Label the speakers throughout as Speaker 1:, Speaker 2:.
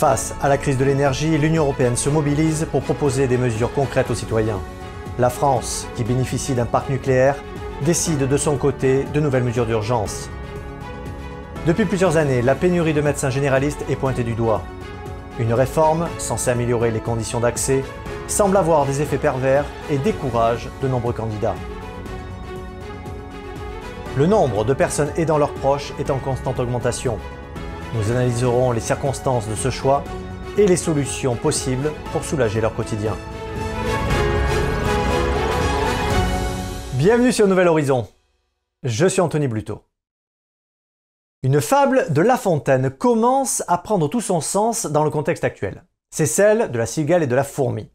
Speaker 1: Face à la crise de l'énergie, l'Union européenne se mobilise pour proposer des mesures concrètes aux citoyens. La France, qui bénéficie d'un parc nucléaire, décide de son côté de nouvelles mesures d'urgence. Depuis plusieurs années, la pénurie de médecins généralistes est pointée du doigt. Une réforme, censée améliorer les conditions d'accès, semble avoir des effets pervers et décourage de nombreux candidats. Le nombre de personnes aidant leurs proches est en constante augmentation. Nous analyserons les circonstances de ce choix et les solutions possibles pour soulager leur quotidien. Bienvenue sur Nouvel Horizon. Je suis Anthony Bluto. Une fable de La Fontaine commence à prendre tout son sens dans le contexte actuel. C'est celle de la cigale et de la fourmi.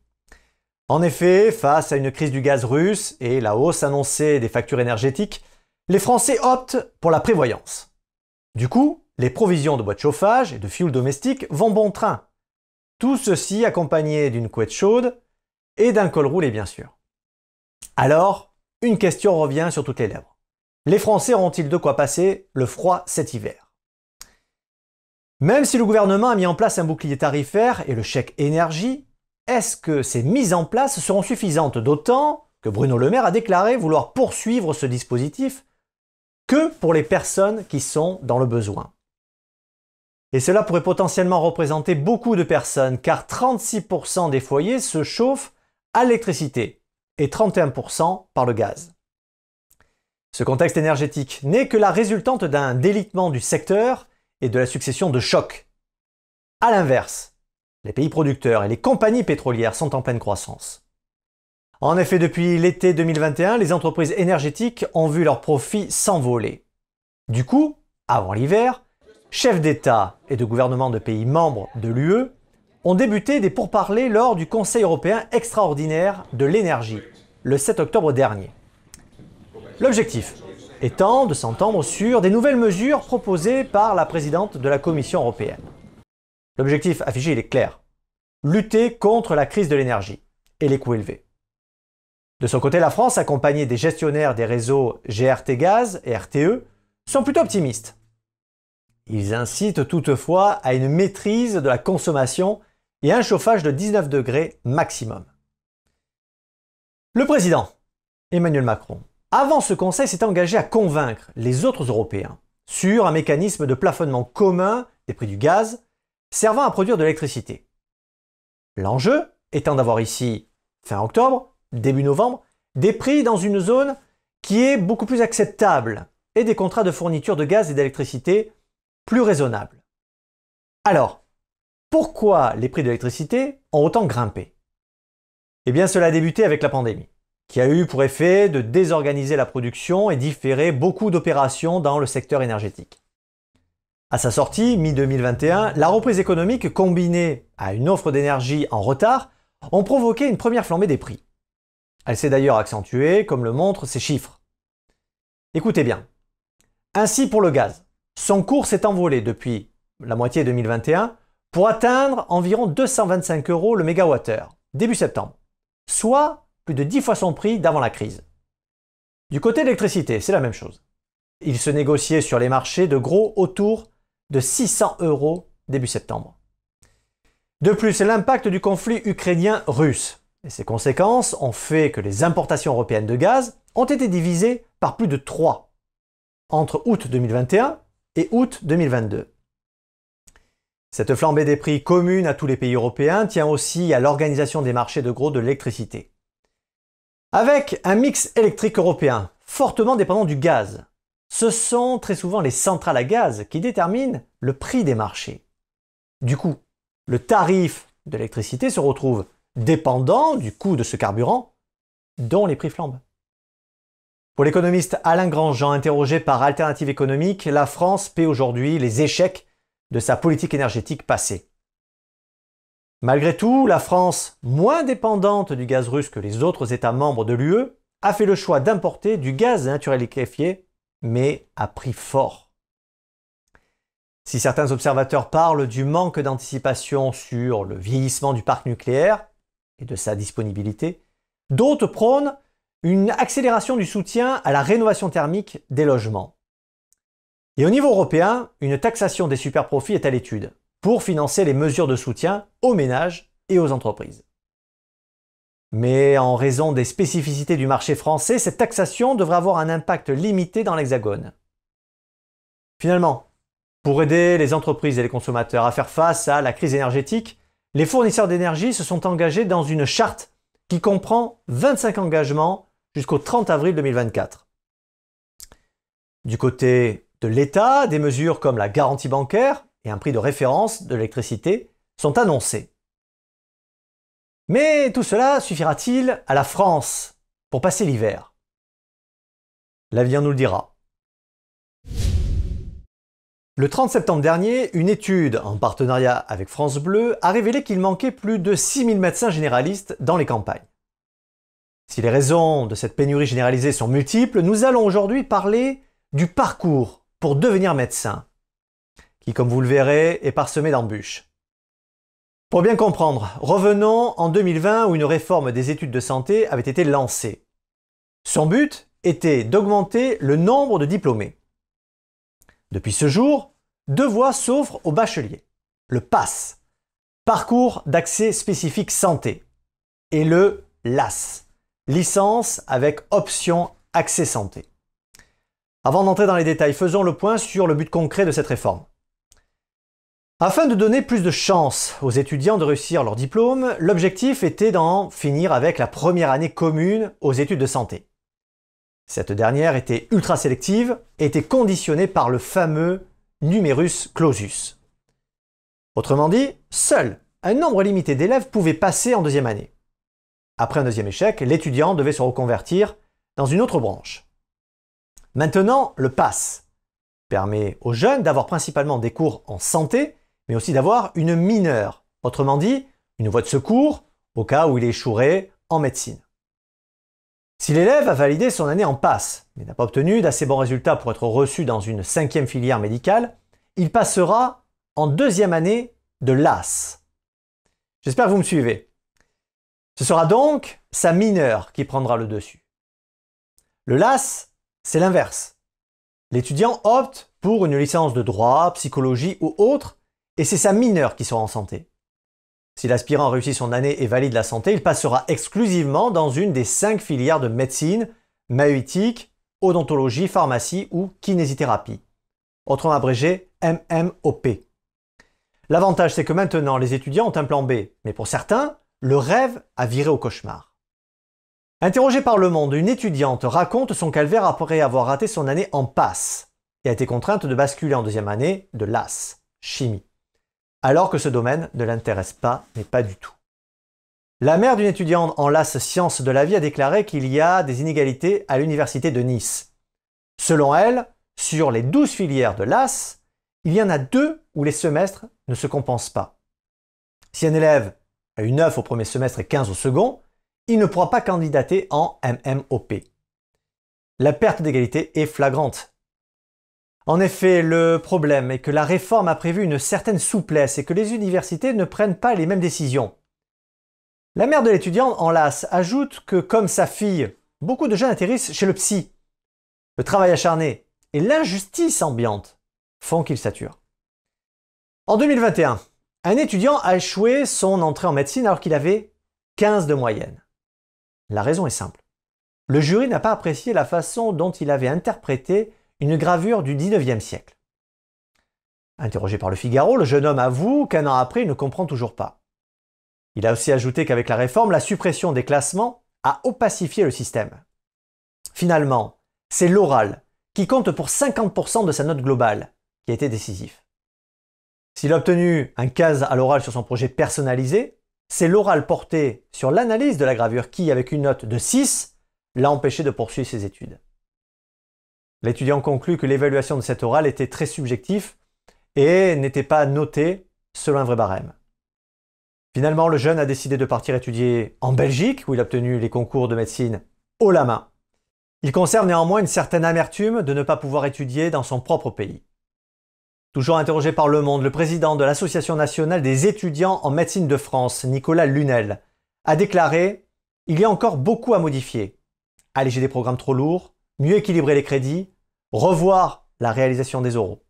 Speaker 1: En effet, face à une crise du gaz russe et la hausse annoncée des factures énergétiques, les Français optent pour la prévoyance. Du coup, les provisions de bois de chauffage et de fioul domestique vont bon train. Tout ceci accompagné d'une couette chaude et d'un col roulé bien sûr. Alors, une question revient sur toutes les lèvres. Les Français auront-ils de quoi passer le froid cet hiver? Même si le gouvernement a mis en place un bouclier tarifaire et le chèque énergie, est-ce que ces mises en place seront suffisantes d'autant que Bruno Le Maire a déclaré vouloir poursuivre ce dispositif que pour les personnes qui sont dans le besoin? Et cela pourrait potentiellement représenter beaucoup de personnes car 36% des foyers se chauffent à l'électricité et 31% par le gaz. Ce contexte énergétique n'est que la résultante d'un délitement du secteur et de la succession de chocs. A l'inverse, les pays producteurs et les compagnies pétrolières sont en pleine croissance. En effet, depuis l'été 2021, les entreprises énergétiques ont vu leurs profits s'envoler. Du coup, avant l'hiver, chefs d'État et de gouvernements de pays membres de l'UE ont débuté des pourparlers lors du Conseil européen extraordinaire de l'énergie, le 7 octobre dernier. L'objectif étant de s'entendre sur des nouvelles mesures proposées par la présidente de la Commission européenne. L'objectif affiché est clair. Lutter contre la crise de l'énergie et les coûts élevés. De son côté, la France, accompagnée des gestionnaires des réseaux GRT Gaz et RTE, sont plutôt optimistes ils incitent toutefois à une maîtrise de la consommation et un chauffage de 19 degrés maximum. Le président, Emmanuel Macron, avant ce conseil s'est engagé à convaincre les autres Européens sur un mécanisme de plafonnement commun des prix du gaz servant à produire de l'électricité. L'enjeu étant d'avoir ici, fin octobre, début novembre, des prix dans une zone qui est beaucoup plus acceptable et des contrats de fourniture de gaz et d'électricité plus raisonnable. Alors, pourquoi les prix de l'électricité ont autant grimpé? Eh bien, cela a débuté avec la pandémie, qui a eu pour effet de désorganiser la production et différer beaucoup d'opérations dans le secteur énergétique. À sa sortie, mi-2021, la reprise économique combinée à une offre d'énergie en retard ont provoqué une première flambée des prix. Elle s'est d'ailleurs accentuée, comme le montrent ces chiffres. Écoutez bien. Ainsi pour le gaz. Son cours s'est envolé depuis la moitié 2021 pour atteindre environ 225 euros le mégawattheure début septembre, soit plus de 10 fois son prix d'avant la crise. Du côté de l'électricité, c'est la même chose. Il se négociait sur les marchés de gros autour de 600 euros début septembre. De plus, l'impact du conflit ukrainien-russe et ses conséquences ont fait que les importations européennes de gaz ont été divisées par plus de 3 entre août 2021 et août 2022. Cette flambée des prix commune à tous les pays européens tient aussi à l'organisation des marchés de gros de l'électricité. Avec un mix électrique européen fortement dépendant du gaz, ce sont très souvent les centrales à gaz qui déterminent le prix des marchés. Du coup, le tarif de l'électricité se retrouve dépendant du coût de ce carburant dont les prix flambent. Pour l'économiste Alain Grandjean, interrogé par Alternative économique, la France paie aujourd'hui les échecs de sa politique énergétique passée. Malgré tout, la France, moins dépendante du gaz russe que les autres États membres de l'UE, a fait le choix d'importer du gaz naturel liquéfié, mais à prix fort. Si certains observateurs parlent du manque d'anticipation sur le vieillissement du parc nucléaire et de sa disponibilité, d'autres prônent une accélération du soutien à la rénovation thermique des logements. Et au niveau européen, une taxation des superprofits est à l'étude, pour financer les mesures de soutien aux ménages et aux entreprises. Mais en raison des spécificités du marché français, cette taxation devrait avoir un impact limité dans l'Hexagone. Finalement, pour aider les entreprises et les consommateurs à faire face à la crise énergétique, les fournisseurs d'énergie se sont engagés dans une charte qui comprend 25 engagements jusqu'au 30 avril 2024. Du côté de l'État, des mesures comme la garantie bancaire et un prix de référence de l'électricité sont annoncées. Mais tout cela suffira-t-il à la France pour passer l'hiver? L'avenir nous le dira. Le 30 septembre dernier, une étude en partenariat avec France Bleu a révélé qu'il manquait plus de 6000 médecins généralistes dans les campagnes. Si les raisons de cette pénurie généralisée sont multiples, nous allons aujourd'hui parler du parcours pour devenir médecin, qui, comme vous le verrez, est parsemé d'embûches. Pour bien comprendre, revenons en 2020 où une réforme des études de santé avait été lancée. Son but était d'augmenter le nombre de diplômés. Depuis ce jour, deux voies s'offrent aux bacheliers. Le PASS, Parcours d'accès spécifique santé, et le LAS, licence avec option accès santé. Avant d'entrer dans les détails, faisons le point sur le but concret de cette réforme. Afin de donner plus de chances aux étudiants de réussir leur diplôme, l'objectif était d'en finir avec la première année commune aux études de santé. Cette dernière était ultra sélective et était conditionnée par le fameux numerus clausus. Autrement dit, seul un nombre limité d'élèves pouvait passer en deuxième année. Après un deuxième échec, l'étudiant devait se reconvertir dans une autre branche. Maintenant, le PASS permet aux jeunes d'avoir principalement des cours en santé, mais aussi d'avoir une mineure, autrement dit, une voie de secours au cas où il échouerait en médecine. Si l'élève a validé son année en passe, mais n'a pas obtenu d'assez bons résultats pour être reçu dans une cinquième filière médicale, il passera en deuxième année de LAS. J'espère que vous me suivez. Ce sera donc sa mineure qui prendra le dessus. Le LAS, c'est l'inverse. L'étudiant opte pour une licence de droit, psychologie ou autre, et c'est sa mineure qui sera en santé. Si l'aspirant réussit son année et valide la santé, il passera exclusivement dans une des cinq filières de médecine, maïeutique, odontologie, pharmacie ou kinésithérapie. Autrement abrégé MMOP. L'avantage, c'est que maintenant, les étudiants ont un plan B, mais pour certains, le rêve a viré au cauchemar. Interrogée par Le Monde, une étudiante raconte son calvaire après avoir raté son année en passe et a été contrainte de basculer en deuxième année de LAS, chimie alors que ce domaine ne l'intéresse pas, mais pas du tout. La mère d'une étudiante en LAS Sciences de la vie a déclaré qu'il y a des inégalités à l'université de Nice. Selon elle, sur les 12 filières de LAS, il y en a deux où les semestres ne se compensent pas. Si un élève a eu 9 au premier semestre et 15 au second, il ne pourra pas candidater en MMOP. La perte d'égalité est flagrante. En effet, le problème est que la réforme a prévu une certaine souplesse et que les universités ne prennent pas les mêmes décisions. La mère de l'étudiant en LAS ajoute que, comme sa fille, beaucoup de jeunes atterrissent chez le psy. Le travail acharné et l'injustice ambiante font qu'ils saturent. En 2021, un étudiant a échoué son entrée en médecine alors qu'il avait 15 de moyenne. La raison est simple. Le jury n'a pas apprécié la façon dont il avait interprété une gravure du XIXe siècle. Interrogé par le Figaro, le jeune homme avoue qu'un an après, il ne comprend toujours pas. Il a aussi ajouté qu'avec la réforme, la suppression des classements a opacifié le système. Finalement, c'est l'oral qui compte pour 50% de sa note globale qui a été décisif. S'il a obtenu un 15 à l'oral sur son projet personnalisé, c'est l'oral porté sur l'analyse de la gravure qui, avec une note de 6, l'a empêché de poursuivre ses études. L'étudiant conclut que l'évaluation de cet oral était très subjectif et n'était pas notée selon un vrai barème. Finalement, le jeune a décidé de partir étudier en Belgique, où il a obtenu les concours de médecine haut la main. Il conserve néanmoins une certaine amertume de ne pas pouvoir étudier dans son propre pays. Toujours interrogé par Le Monde, le président de l'Association nationale des étudiants en médecine de France, Nicolas Lunel, a déclaré Il y a encore beaucoup à modifier. Alléger des programmes trop lourds, mieux équilibrer les crédits, revoir la réalisation des oraux.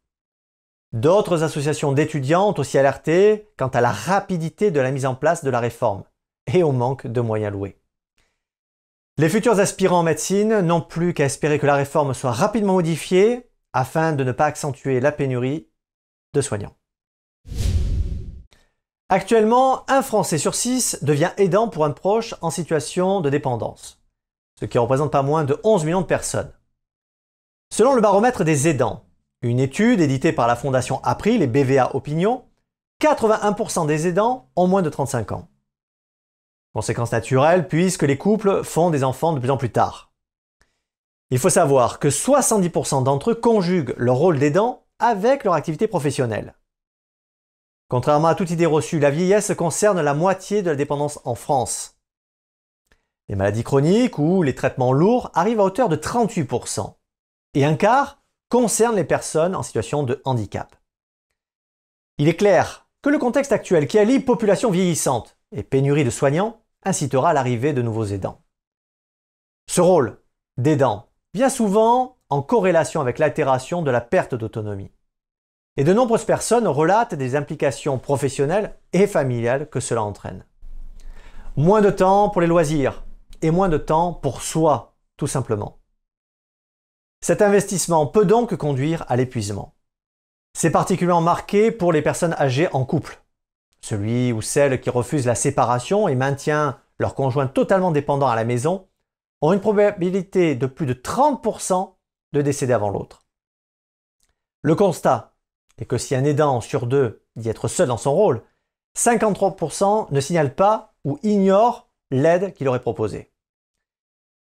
Speaker 1: D'autres associations d'étudiants ont aussi alerté quant à la rapidité de la mise en place de la réforme et au manque de moyens loués. Les futurs aspirants en médecine n'ont plus qu'à espérer que la réforme soit rapidement modifiée afin de ne pas accentuer la pénurie soignants. Actuellement, un Français sur six devient aidant pour un proche en situation de dépendance, ce qui représente pas moins de 11 millions de personnes. Selon le baromètre des aidants, une étude éditée par la Fondation April et BVA Opinion, 81% des aidants ont moins de 35 ans. Conséquence naturelle puisque les couples font des enfants de plus en plus tard. Il faut savoir que 70% d'entre eux conjuguent leur rôle d'aidant avec leur activité professionnelle. Contrairement à toute idée reçue, la vieillesse concerne la moitié de la dépendance en France. Les maladies chroniques ou les traitements lourds arrivent à hauteur de 38%. Et un quart concerne les personnes en situation de handicap. Il est clair que le contexte actuel qui allie population vieillissante et pénurie de soignants incitera l'arrivée de nouveaux aidants. Ce rôle d'aidant vient souvent en corrélation avec l'altération de la perte d'autonomie. Et de nombreuses personnes relatent des implications professionnelles et familiales que cela entraîne. Moins de temps pour les loisirs et moins de temps pour soi, tout simplement. Cet investissement peut donc conduire à l'épuisement. C'est particulièrement marqué pour les personnes âgées en couple celui ou celle qui refuse la séparation et maintient leur conjoint totalement dépendant à la maison, ont une probabilité de plus de 30% de décéder avant l'autre. Le constat est que si un aidant sur deux dit être seul dans son rôle, 53% ne signalent pas ou ignorent l'aide qu'il aurait proposée.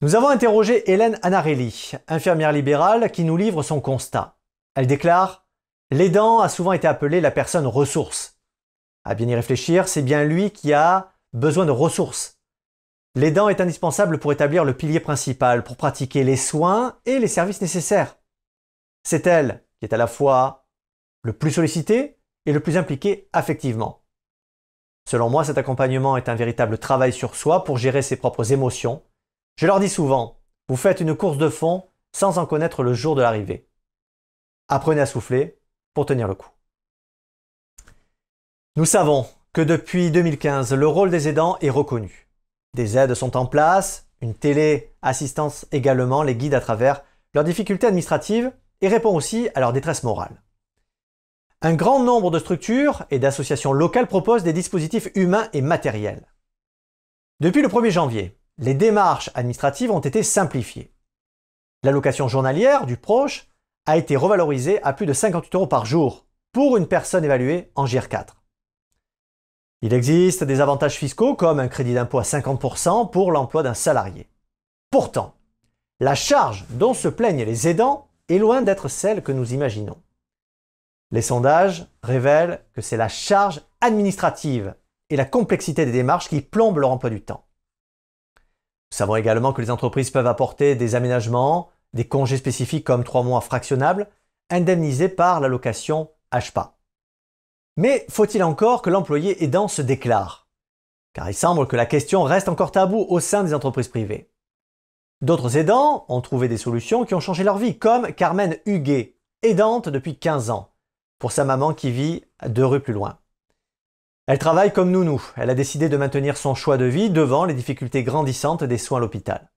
Speaker 1: Nous avons interrogé Hélène Anarelli, infirmière libérale, qui nous livre son constat. Elle déclare L'aidant a souvent été appelé la personne ressource, à bien y réfléchir, c'est bien lui qui a besoin de ressources. L'aidant est indispensable pour établir le pilier principal, pour pratiquer les soins et les services nécessaires. C'est elle qui est à la fois le plus sollicité et le plus impliqué affectivement. Selon moi, cet accompagnement est un véritable travail sur soi pour gérer ses propres émotions. Je leur dis souvent, vous faites une course de fond sans en connaître le jour de l'arrivée. Apprenez à souffler pour tenir le coup. Nous savons que depuis 2015, le rôle des aidants est reconnu. Des aides sont en place, une télé-assistance également les guide à travers leurs difficultés administratives et répond aussi à leur détresse morale. Un grand nombre de structures et d'associations locales proposent des dispositifs humains et matériels. Depuis le 1er janvier, les démarches administratives ont été simplifiées. L'allocation journalière du proche a été revalorisée à plus de 58 euros par jour pour une personne évaluée en GIR4. Il existe des avantages fiscaux comme un crédit d'impôt à 50% pour l'emploi d'un salarié. Pourtant, la charge dont se plaignent les aidants est loin d'être celle que nous imaginons. Les sondages révèlent que c'est la charge administrative et la complexité des démarches qui plombent leur emploi du temps. Nous savons également que les entreprises peuvent apporter des aménagements, des congés spécifiques comme trois mois fractionnables, indemnisés par l'allocation HPA. Mais faut-il encore que l'employé aidant se déclare? Car il semble que la question reste encore taboue au sein des entreprises privées. D'autres aidants ont trouvé des solutions qui ont changé leur vie, comme Carmen Huguet, aidante depuis 15 ans, pour sa maman qui vit deux rues plus loin. Elle travaille comme nounou, elle a décidé de maintenir son choix de vie devant les difficultés grandissantes des soins à l'hôpital.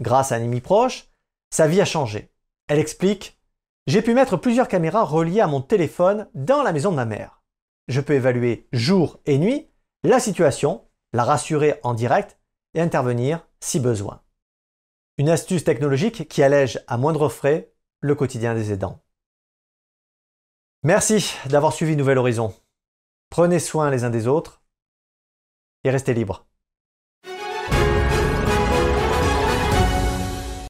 Speaker 1: Grâce à un ami proche, sa vie a changé. Elle explique j'ai pu mettre plusieurs caméras reliées à mon téléphone dans la maison de ma mère. Je peux évaluer jour et nuit la situation, la rassurer en direct et intervenir si besoin. Une astuce technologique qui allège à moindre frais le quotidien des aidants. Merci d'avoir suivi Nouvel Horizon. Prenez soin les uns des autres et restez libres.